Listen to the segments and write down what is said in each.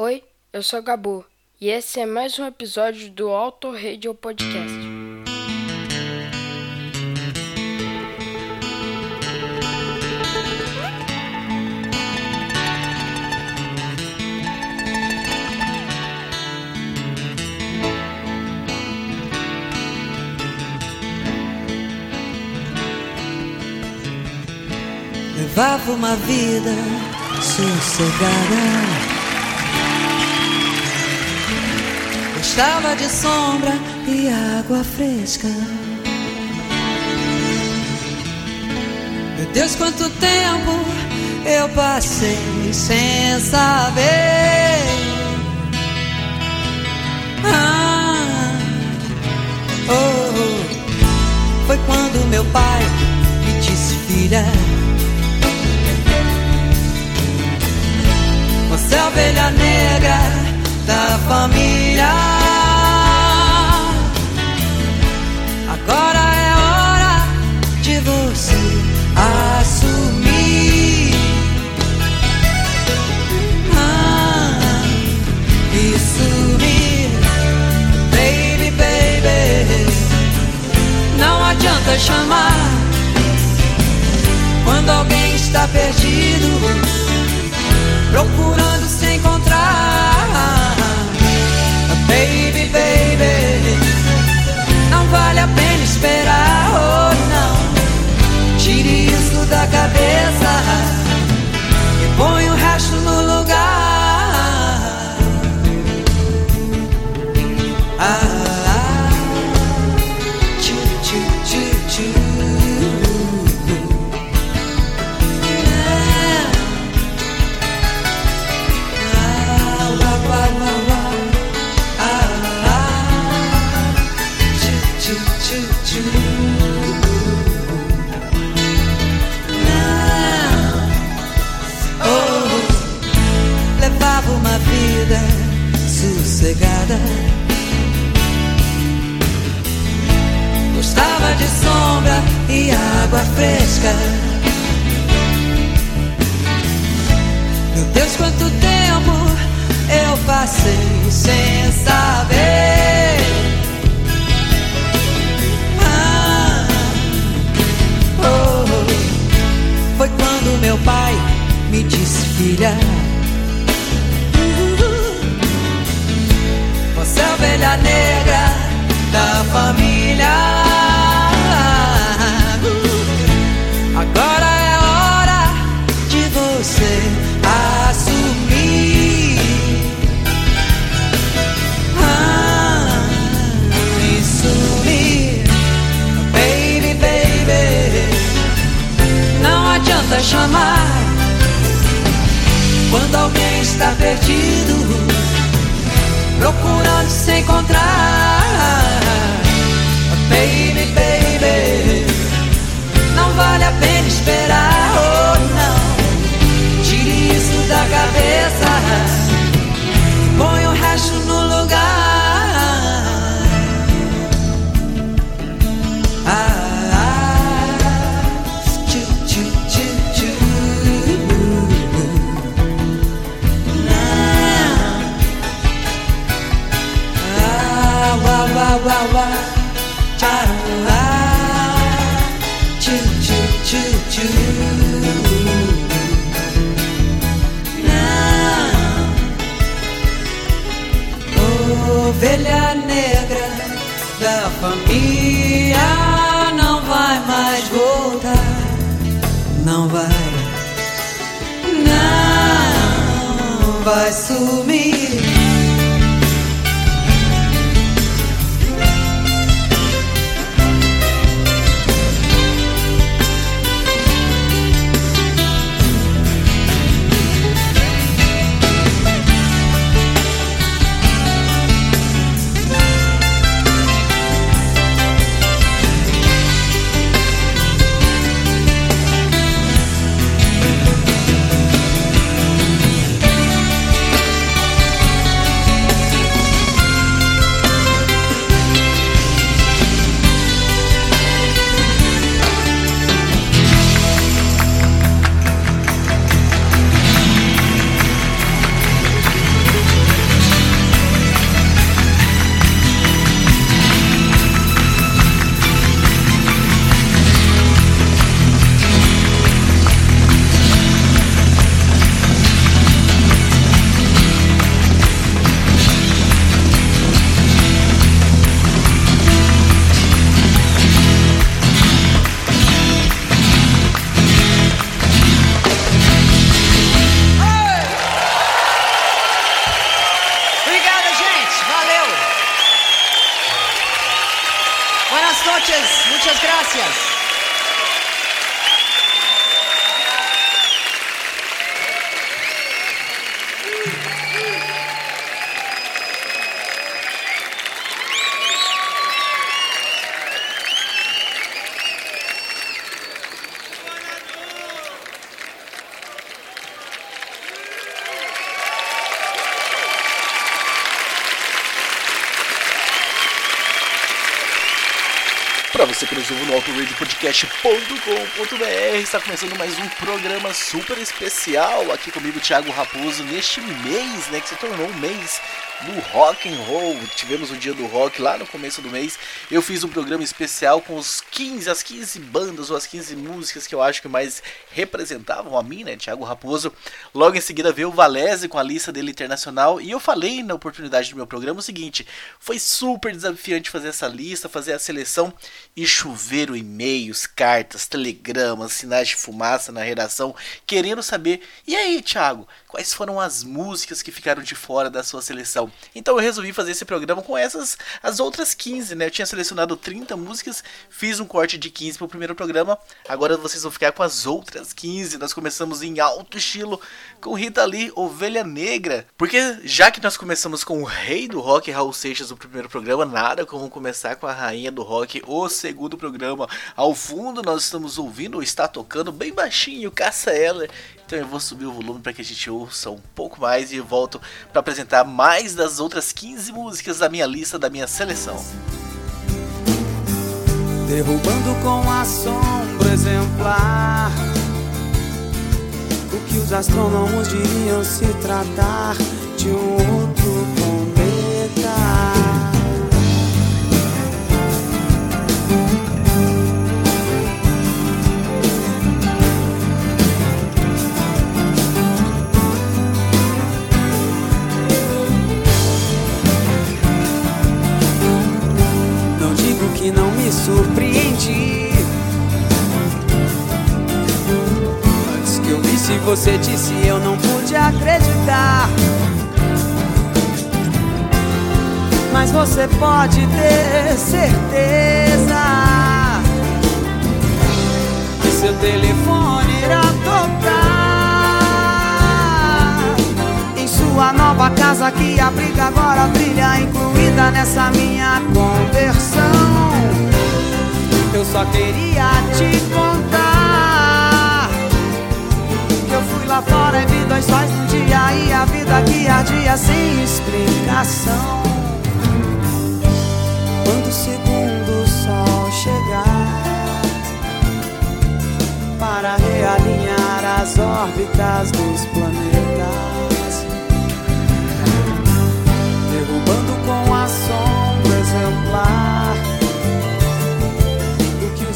Oi, eu sou Gabu e esse é mais um episódio do Auto Radio Podcast. Levava uma vida sossegada. Gostava de sombra e água fresca. Meu Deus, quanto tempo eu passei sem saber. Ah, oh, oh. Foi quando meu pai me disse, filha. Você é a ovelha negra da família. Você assumir. Ah, e sumir, baby, baby. Não adianta chamar quando alguém está perdido procurando se encontrar. Baby, baby, não vale a pena esperar, da cabeça e põe o resto no lugar. Gostava de sombra e água fresca. Meu Deus, quanto tempo eu passei sem saber. Ah, oh, oh. Foi quando meu pai me disse, filha. Ovelha negra da família. Agora é hora de você assumir. Ah, sumir, baby, baby. Não adianta chamar quando alguém está perdido procurando se encontrar. autoradiopodcast.com.br, está começando mais um programa super especial aqui comigo, Thiago Raposo, neste mês, né, que se tornou um mês do rock and roll. Tivemos o dia do rock lá no começo do mês. Eu fiz um programa especial com os 15, as 15 bandas ou as 15 músicas que eu acho que mais representavam a mim, né, Thiago Raposo. Logo em seguida veio o Valese com a lista dele internacional e eu falei na oportunidade do meu programa o seguinte: foi super desafiante fazer essa lista, fazer a seleção e choveram e-mails, cartas, telegramas, sinais de fumaça na redação, querendo saber: "E aí, Thiago, quais foram as músicas que ficaram de fora da sua seleção?" Então eu resolvi fazer esse programa com essas as outras 15, né? Eu tinha selecionado 30 músicas, fiz um corte de 15 para o primeiro programa. Agora vocês vão ficar com as outras 15. Nós começamos em alto estilo com Rita Lee, Ovelha Negra. Porque já que nós começamos com o rei do rock, Raul Seixas, no primeiro programa, nada como começar com a rainha do rock, o segundo programa. Ao fundo nós estamos ouvindo, ou está tocando bem baixinho, Caça Ela. Então eu vou subir o volume para que a gente ouça um pouco mais e volto para apresentar mais das outras 15 músicas da minha lista, da minha seleção. Derrubando com assombro exemplar O que os astrônomos diriam se tratar de um que não me surpreendi. Antes que eu visse você disse eu não pude acreditar. Mas você pode ter certeza Que seu telefone sua nova casa que abriga agora a trilha Incluída nessa minha conversão. Eu só queria te contar Que eu fui lá fora e vi dois sóis no dia E a vida que ardia sem explicação. Quando o segundo sol chegar para realinhar as órbitas dos planetas,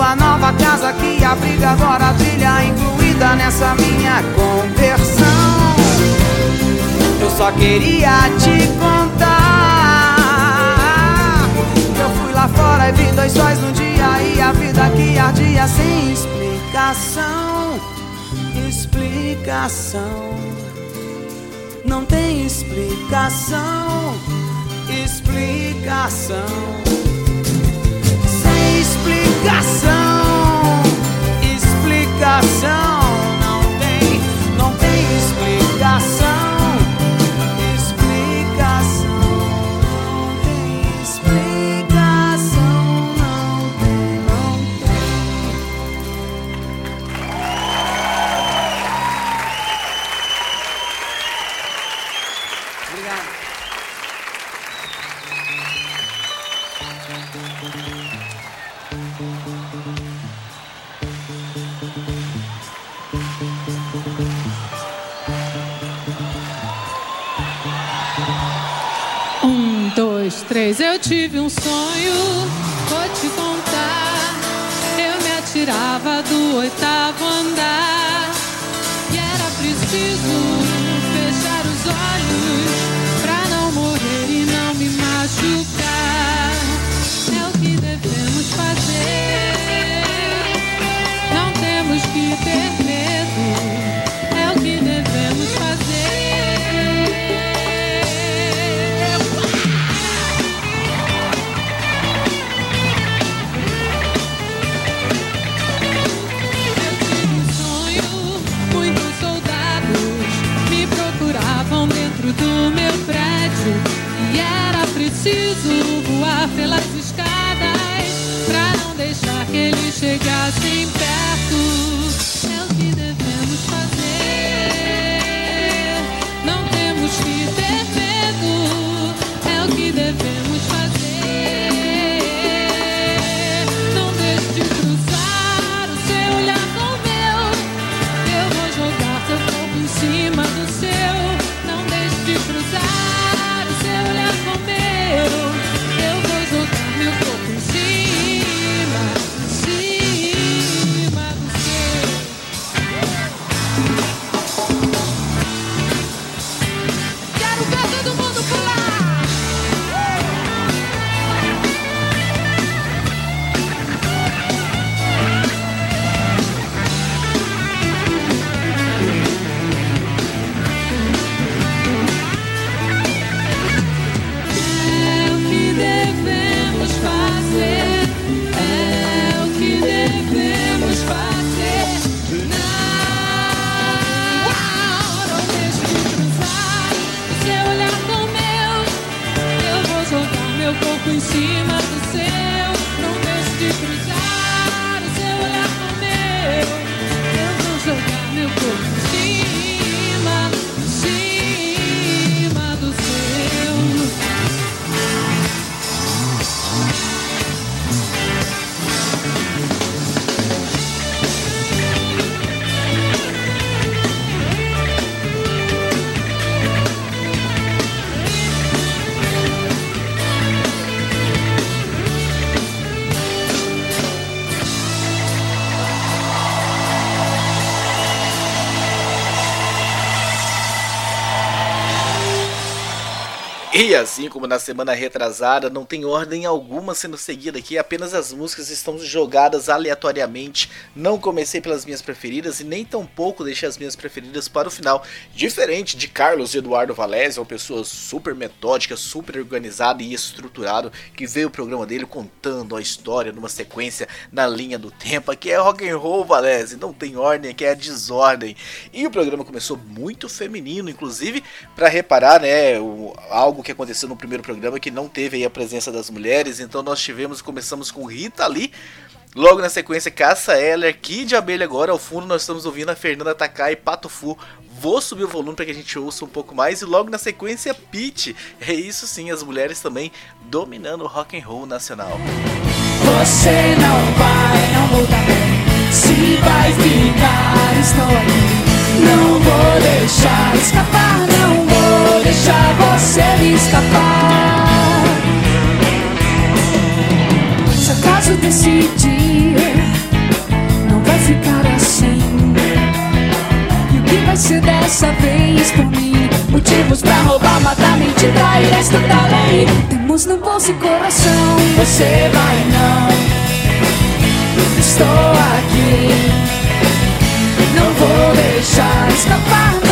sua nova casa que abriga agora a trilha Incluída nessa minha conversão. Eu só queria te contar eu fui lá fora e vi dois sóis no dia E a vida que ardia sem explicação. Explicação. Não tem explicação. Explicação explicação Explicação Não tem, não tem explicação três, eu tive um sonho, vou te contar. Eu me atirava do oitavo andar e era preciso preciso voar pelas escadas pra não deixar que eles chegassem em cima assim como na semana retrasada, não tem ordem alguma sendo seguida aqui, apenas as músicas estão jogadas aleatoriamente. Não comecei pelas minhas preferidas e nem tampouco deixei as minhas preferidas para o final. Diferente de Carlos Eduardo Valese, uma pessoa super metódica, super organizada e estruturado, que veio o programa dele contando a história numa sequência na linha do tempo. Aqui é rock and roll, Valese, não tem ordem, aqui é desordem. E o programa começou muito feminino, inclusive para reparar, né, o, algo que aconteceu no primeiro programa que não teve aí a presença das mulheres. Então nós tivemos, começamos com Rita Lee. Logo na sequência, Caça Eller, Kid Abelha agora. Ao fundo nós estamos ouvindo a Fernanda Takai e Pato Fu. Vou subir o volume para que a gente ouça um pouco mais. E logo na sequência, Pete. É isso sim, as mulheres também dominando o rock and roll nacional. Você não vai, não. Se vai ficar, estou aqui. Não vou deixar escapar, não deixar você me escapar. Se acaso decidir, não vai ficar assim. E o que vai ser dessa vez por mim? Motivos pra roubar, matar, mentir, trair, esta da lei. Temos no bolso e coração. Você vai não. Estou aqui. Não vou deixar escapar,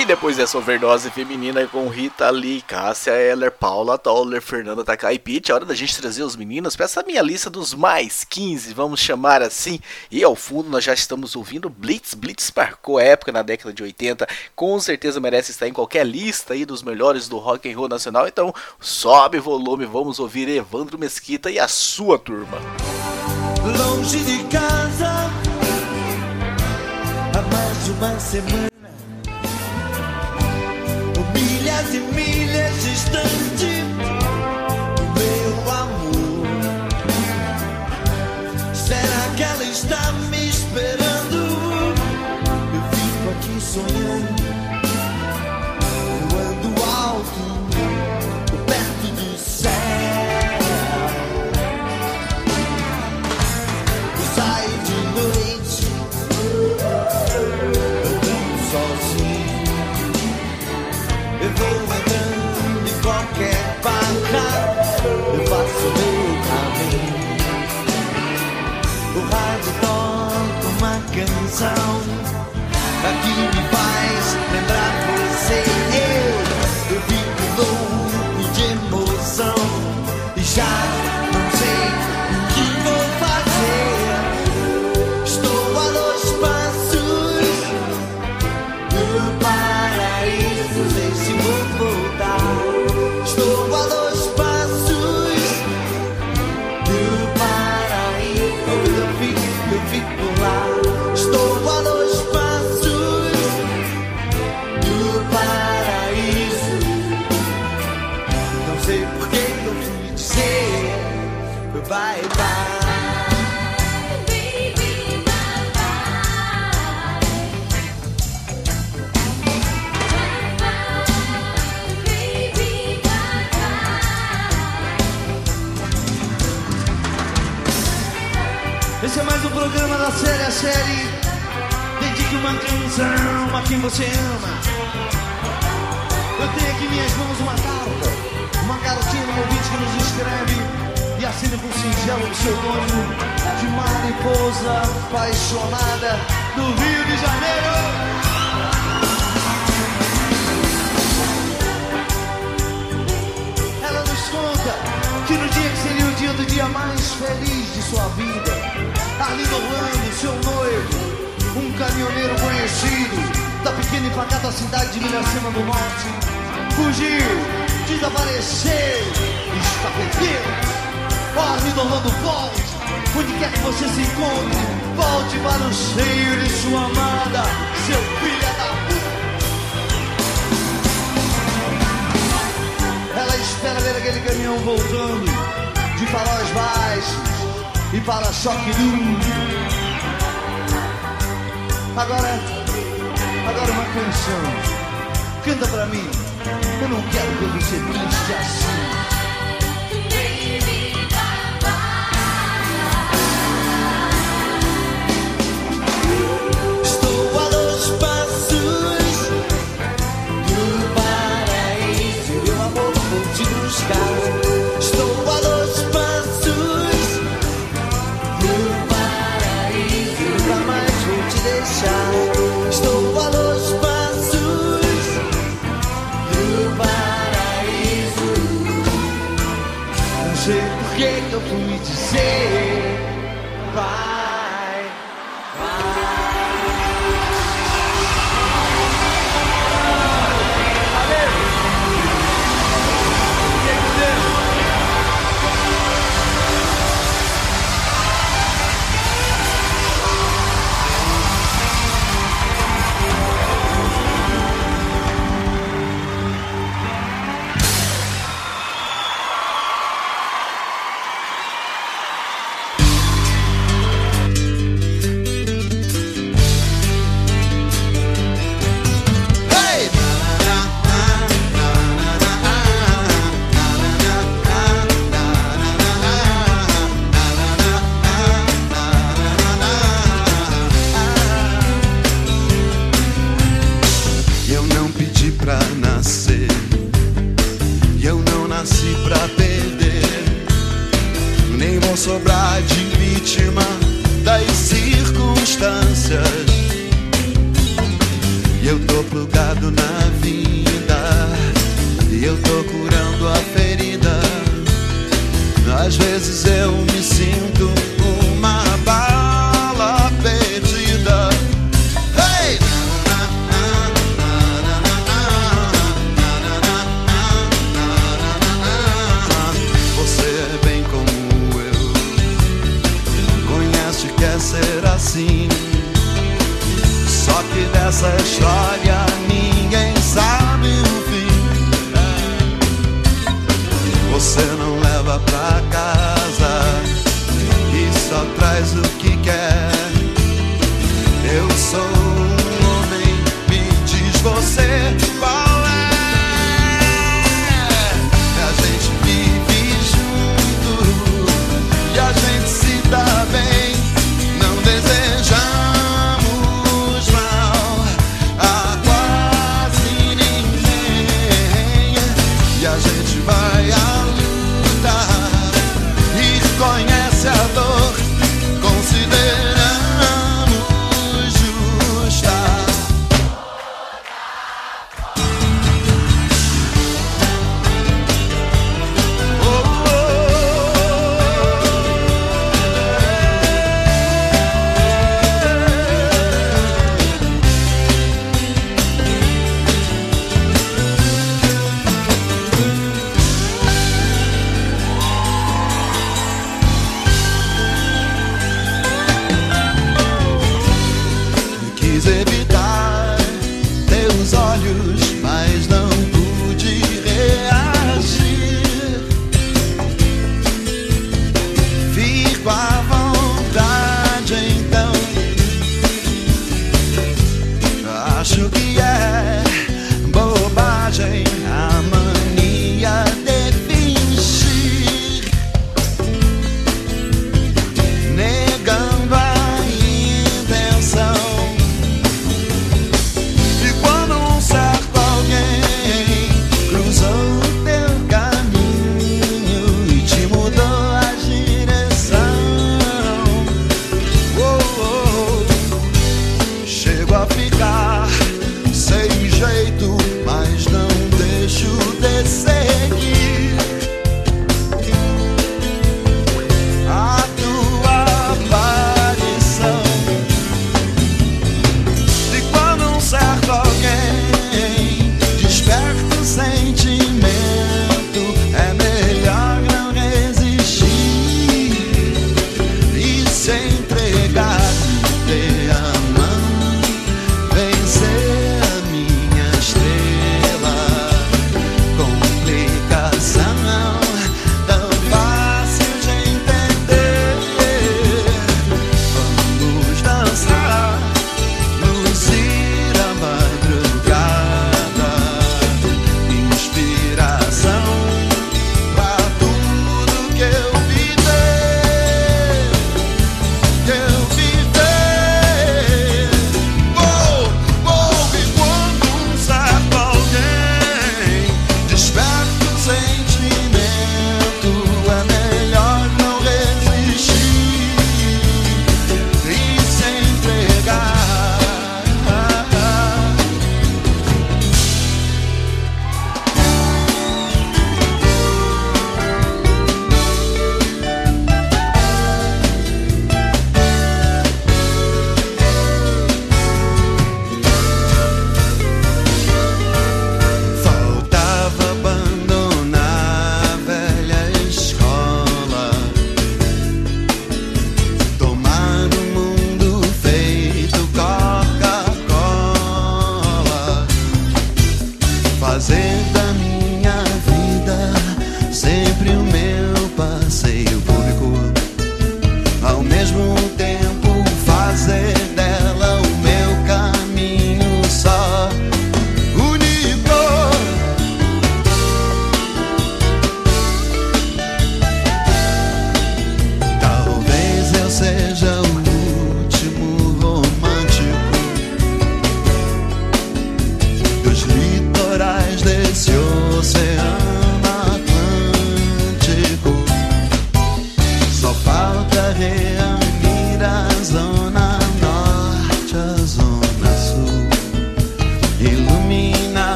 E depois dessa overdose feminina com Rita Lee, Cássia Eller, Paula Toller, Fernanda Takai Pitt, é hora da gente trazer os meninos para essa minha lista dos mais 15, vamos chamar assim. E ao fundo nós já estamos ouvindo Blitz. Blitz marcou a época na década de 80, com certeza merece estar em qualquer lista aí dos melhores do rock and roll nacional. Então sobe volume, vamos ouvir Evandro Mesquita e a sua turma. Longe de casa, há mais de uma semana. Milhas distante, meu amor. Será que ela está bye bye. Esse é mais um programa da série a série. Dedique uma canção a quem você ama. Eu tenho aqui minhas mãos uma carta. Uma garotinha no ouvinte que nos escreve e assina com singelo pseudônimo de mariposa apaixonada do Rio de Janeiro. Conta que no dia que seria o dia do dia mais feliz de sua vida, Arlindo Orlando, seu noivo, um caminhoneiro conhecido da pequena e pacata cidade de Miracema do Norte, fugiu, desapareceu, está perdido. Arlindo Orlando, volte, onde quer que você se encontre, volte para o seio de sua amada, seu filho da puta. Ela espera ver aquele caminhão voltando de faróis baixos e para-choque duro. Agora, agora uma canção. Canta pra mim. Eu não quero ver você triste assim.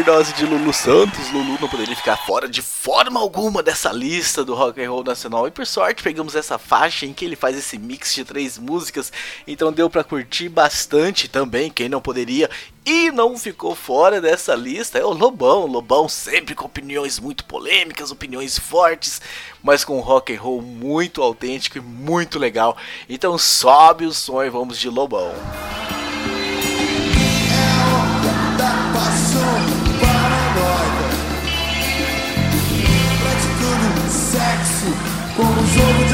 overdose de Lulu Santos. Lulu não poderia ficar fora de forma alguma dessa lista do rock and roll nacional. E por sorte pegamos essa faixa em que ele faz esse mix de três músicas, então deu para curtir bastante também. Quem não poderia e não ficou fora dessa lista é o Lobão. Lobão sempre com opiniões muito polêmicas, opiniões fortes, mas com rock and roll muito autêntico e muito legal. Então sobe o som e vamos de Lobão. Música So.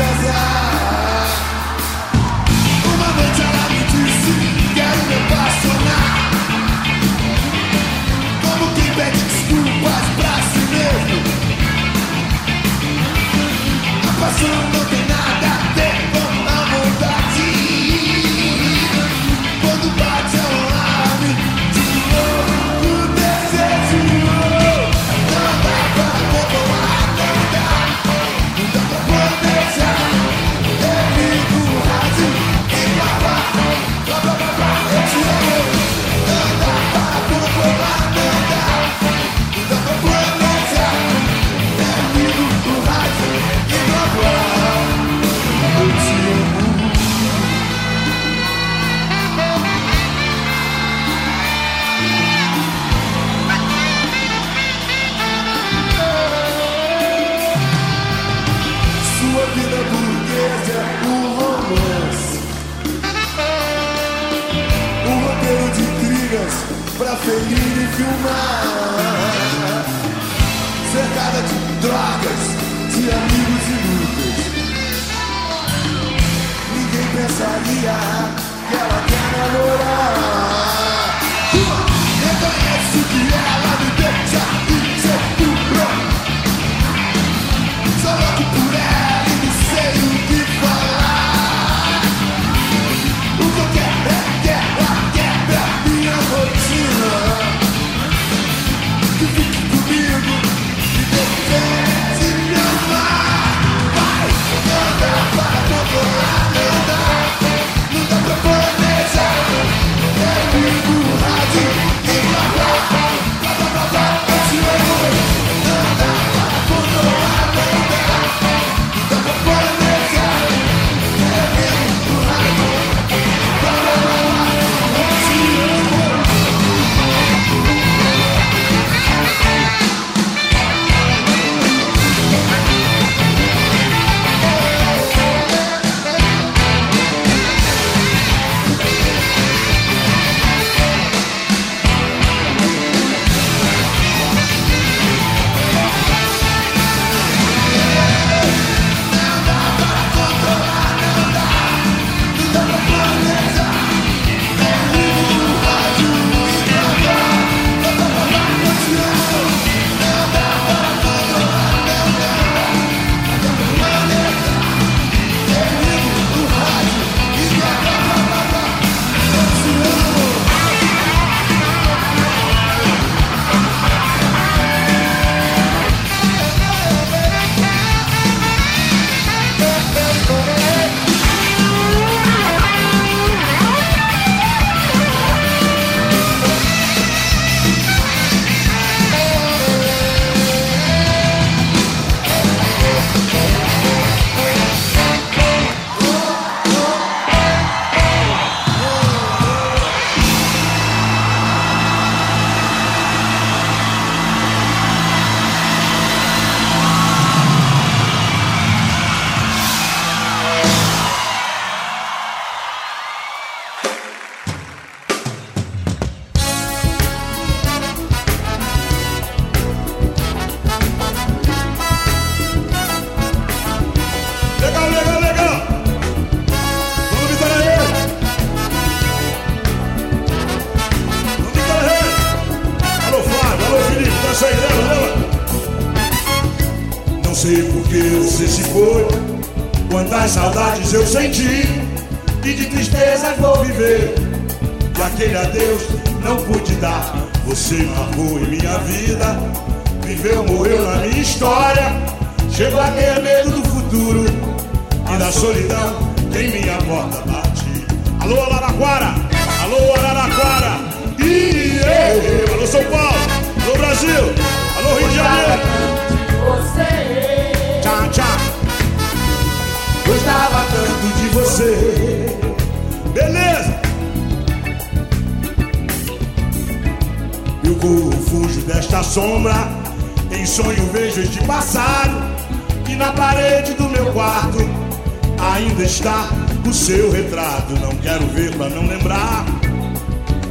Ainda está o seu retrato. Não quero ver pra não lembrar.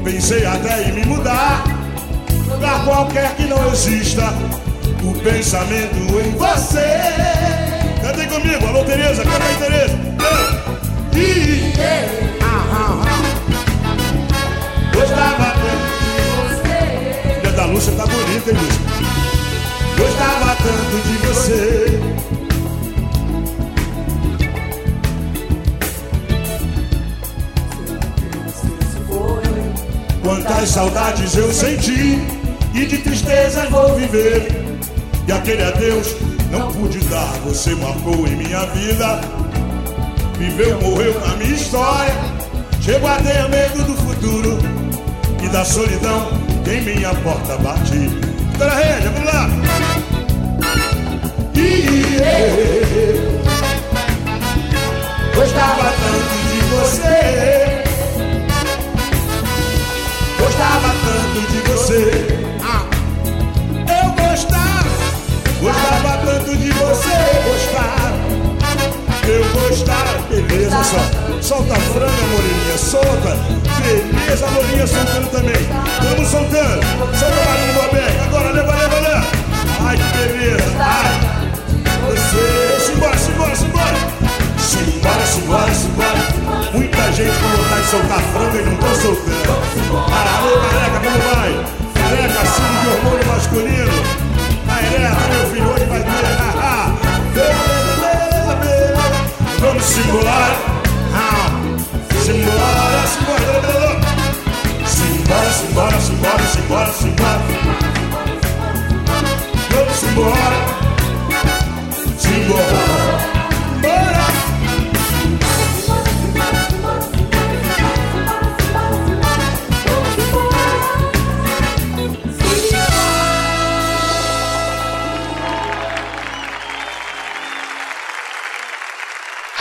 Pensei até em me mudar. Lugar qualquer que não exista. O pensamento em você. Cantem comigo, alô Tereza, canta aí Tereza. Eu. Ih, ah, ah, ah. Gostava tanto. Filha da Lúcia tá bonita, hein, Lúcia? Gostava tanto de você. Quantas saudades eu senti e de tristeza vou viver. E aquele adeus não pude dar, você marcou em minha vida. Viveu, morreu na minha história. Chego a ter medo do futuro e da solidão em minha porta bate. Rede, vamos lá! Eh, eh. Gostava tanto de você. Gostava tanto de você. Eu gostava, gostava tanto de você. Gostava, eu gostava. Beleza, só. Solta a franga, Moreninha, solta. Beleza, Moreninha soltando também. Vamos soltando. Solta o barulho do Bobeck. Agora, leva, leva, leva. Ai, que beleza. Ai. Você. Simbora, simbora, simbora. Simbora, simbora, simbora. Muita gente com vontade de soltar franga e não estão soltando. Alô, careca, como vai? Careca, símbolo de hormônio masculino. A Ereta, meu filho, hoje vai ter. Vamos embora. Ah, Simbora, simbora. Simbora, simbora, simbora, simbora, simbora. Vamos embora. Simbora.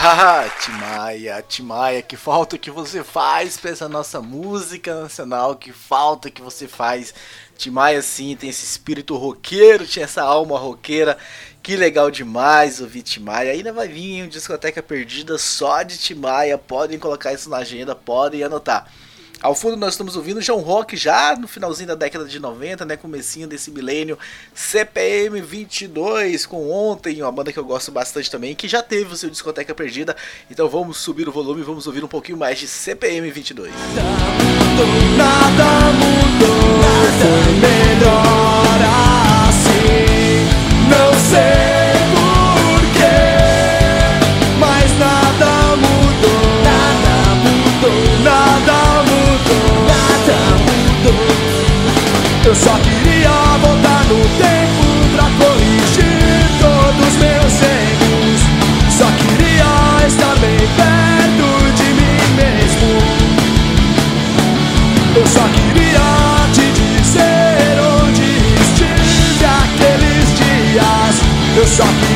Haha, Timaya, Timaya, que falta que você faz pra essa nossa música nacional, que falta que você faz. Timaya sim, tem esse espírito roqueiro, tinha essa alma roqueira. Que legal demais ouvir Timaya. Ainda vai vir um discoteca perdida só de Timaya. Podem colocar isso na agenda, podem anotar. Ao fundo nós estamos ouvindo João Rock já no finalzinho da década de 90, né, comecinho desse milênio, CPM 22 com Ontem, uma banda que eu gosto bastante também, que já teve o seu discoteca perdida. Então vamos subir o volume, vamos ouvir um pouquinho mais de CPM 22. Nada mudou, nada melhor assim. Não sei Eu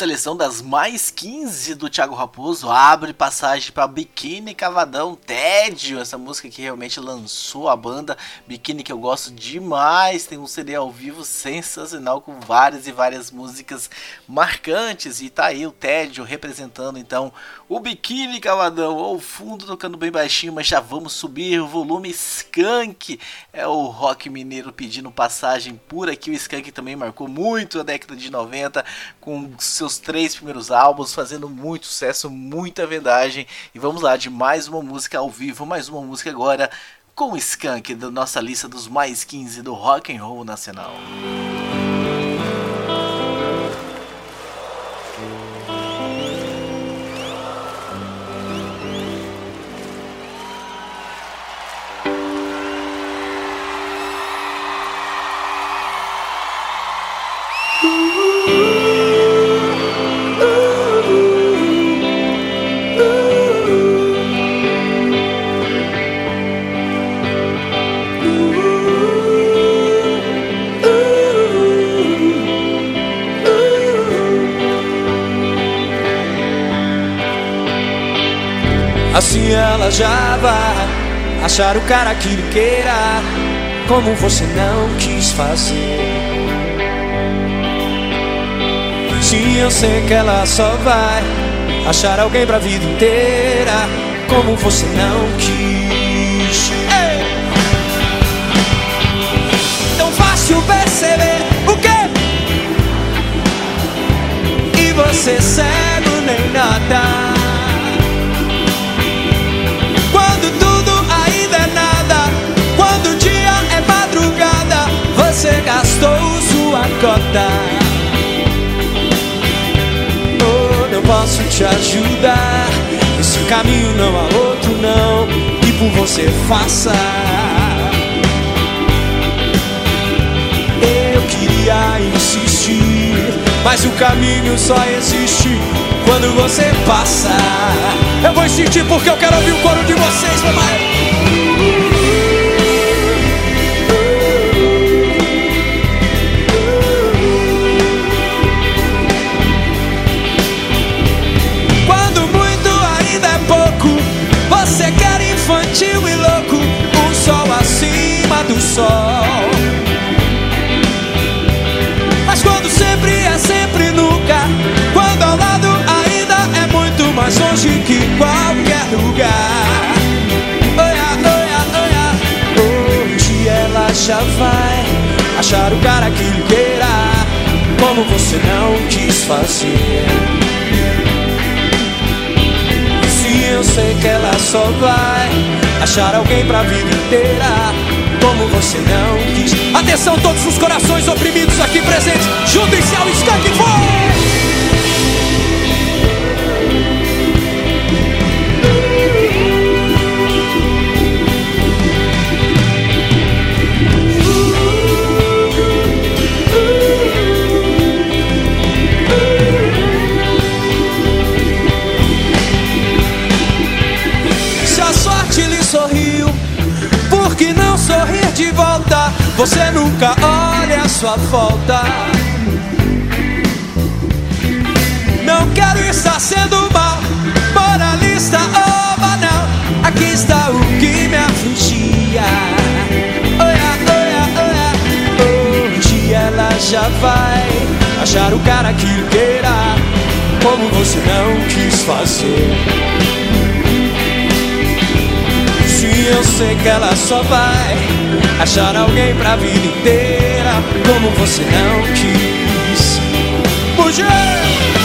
seleção das mais 15 do Thiago Raposo abre passagem para Biquíni Cavadão. Tédio, essa música que realmente lançou a banda. Biquíni que eu gosto demais, tem um CD ao vivo sensacional com várias e várias músicas marcantes. E tá aí o Tédio representando então o Biquíni Cavadão ao fundo tocando bem baixinho, mas já vamos subir o volume. Skank, é o rock mineiro pedindo passagem por aqui, o Skank também marcou muito a década de 90 com seus três primeiros álbuns, fazendo muito sucesso, muita vendagem. E vamos lá de mais uma música ao vivo, mais uma música agora com o Skank da nossa lista dos mais 15 do rock and roll nacional. Assim vai achar o cara que lhe queira, como você não quis fazer. Sim, eu sei que ela só vai achar alguém pra vida inteira, como você não quis. Ei! Tão fácil perceber o quê? E você cego nem nada. Oh, não posso te ajudar. Esse caminho não há outro, não. E por você faça. Eu queria insistir, mas o caminho só existe quando você passa. Eu vou insistir porque eu quero ouvir o coro de vocês, mamãe. Sol. Mas quando sempre é sempre nunca, quando ao lado ainda é muito mais longe que qualquer lugar. Oia, oia, oia, hoje ela já vai achar o cara que lhe queira, como você não quis fazer. Se eu sei que ela só vai achar alguém pra vida inteira, como você não quis. Atenção, todos os corações oprimidos aqui presentes, juntem-se ao Skank Boy! De volta? Você nunca olha a sua falta. Não quero estar sendo mal, moralista ou banal. Aqui está o que me afligia. Oia, oia, oia. Hoje ela já vai achar o cara que queira, como você não quis fazer. Eu sei que ela só vai achar alguém pra vida inteira, como você não quis. Mulher!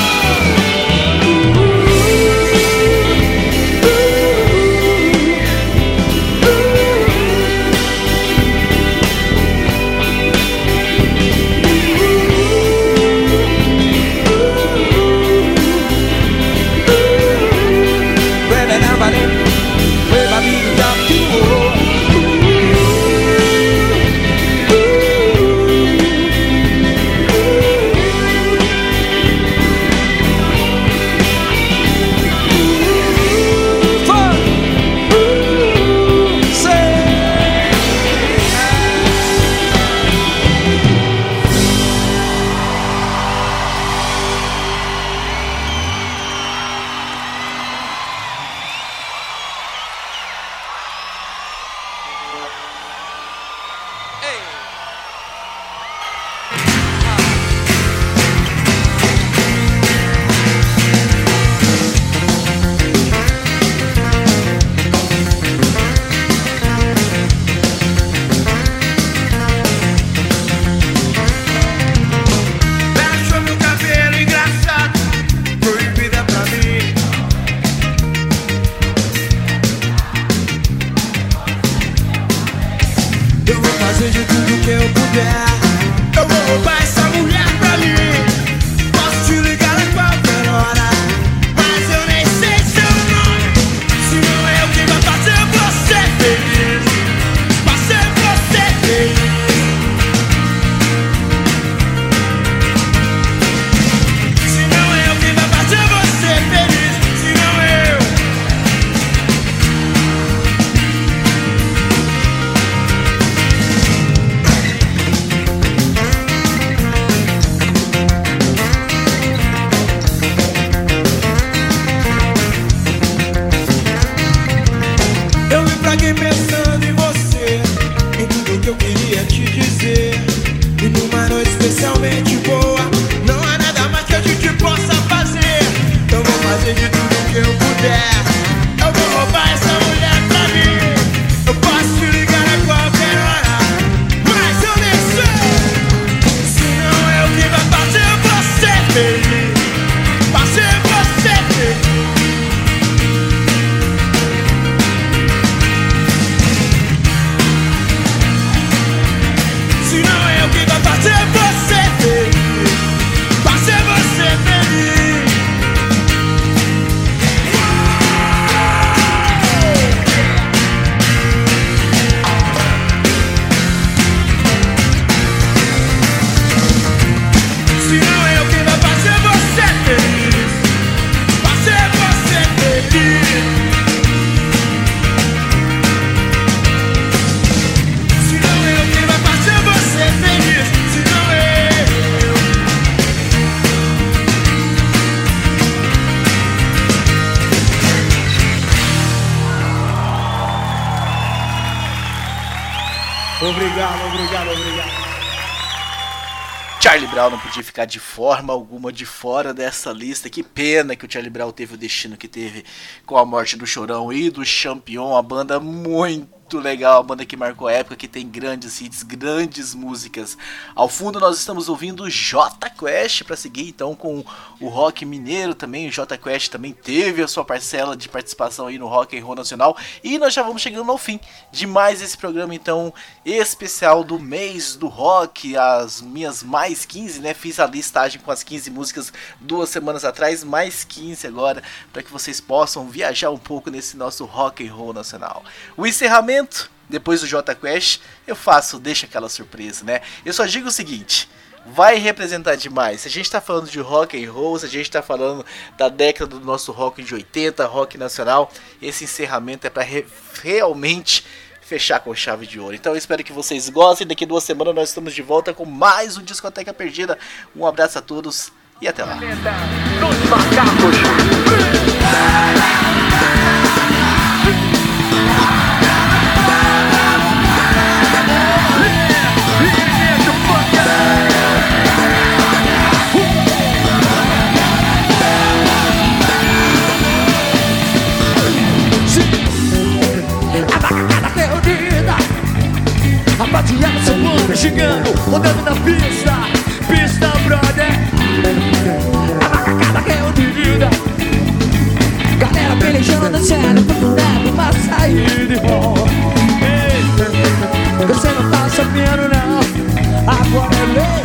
Brown não podia ficar de forma alguma de fora dessa lista. Que pena que o Charlie Brown teve o destino que teve com a morte do Chorão e do Champion, a banda muito legal, a banda que marcou a época, que tem grandes hits, grandes músicas. Ao fundo nós estamos ouvindo J Quest para seguir então com o rock mineiro também. O J Quest também teve a sua parcela de participação aí no Rock and Roll Nacional e nós já vamos chegando ao fim de mais esse programa então especial do mês do rock, as minhas mais 15, né? Fiz a listagem com as 15 músicas duas semanas atrás, mais 15 agora, para que vocês possam viajar um pouco nesse nosso rock and roll nacional. O encerramento depois do J Quest, eu faço, deixa aquela surpresa, né? Eu só digo o seguinte, vai representar demais. Se a gente tá falando de rock and roll, se a gente tá falando da década do nosso rock de 80, rock nacional, esse encerramento é para re realmente fechar com chave de ouro. Então eu espero que vocês gostem. Daqui duas semanas nós estamos de volta com mais um Discoteca Perdida. Um abraço a todos e até lá. Chegando Rodando na pista Pista brother. A macacada reunida Galera pelejando dançando Procurando uma saída irmão Ei, Você não tá sabendo não. Agora é lei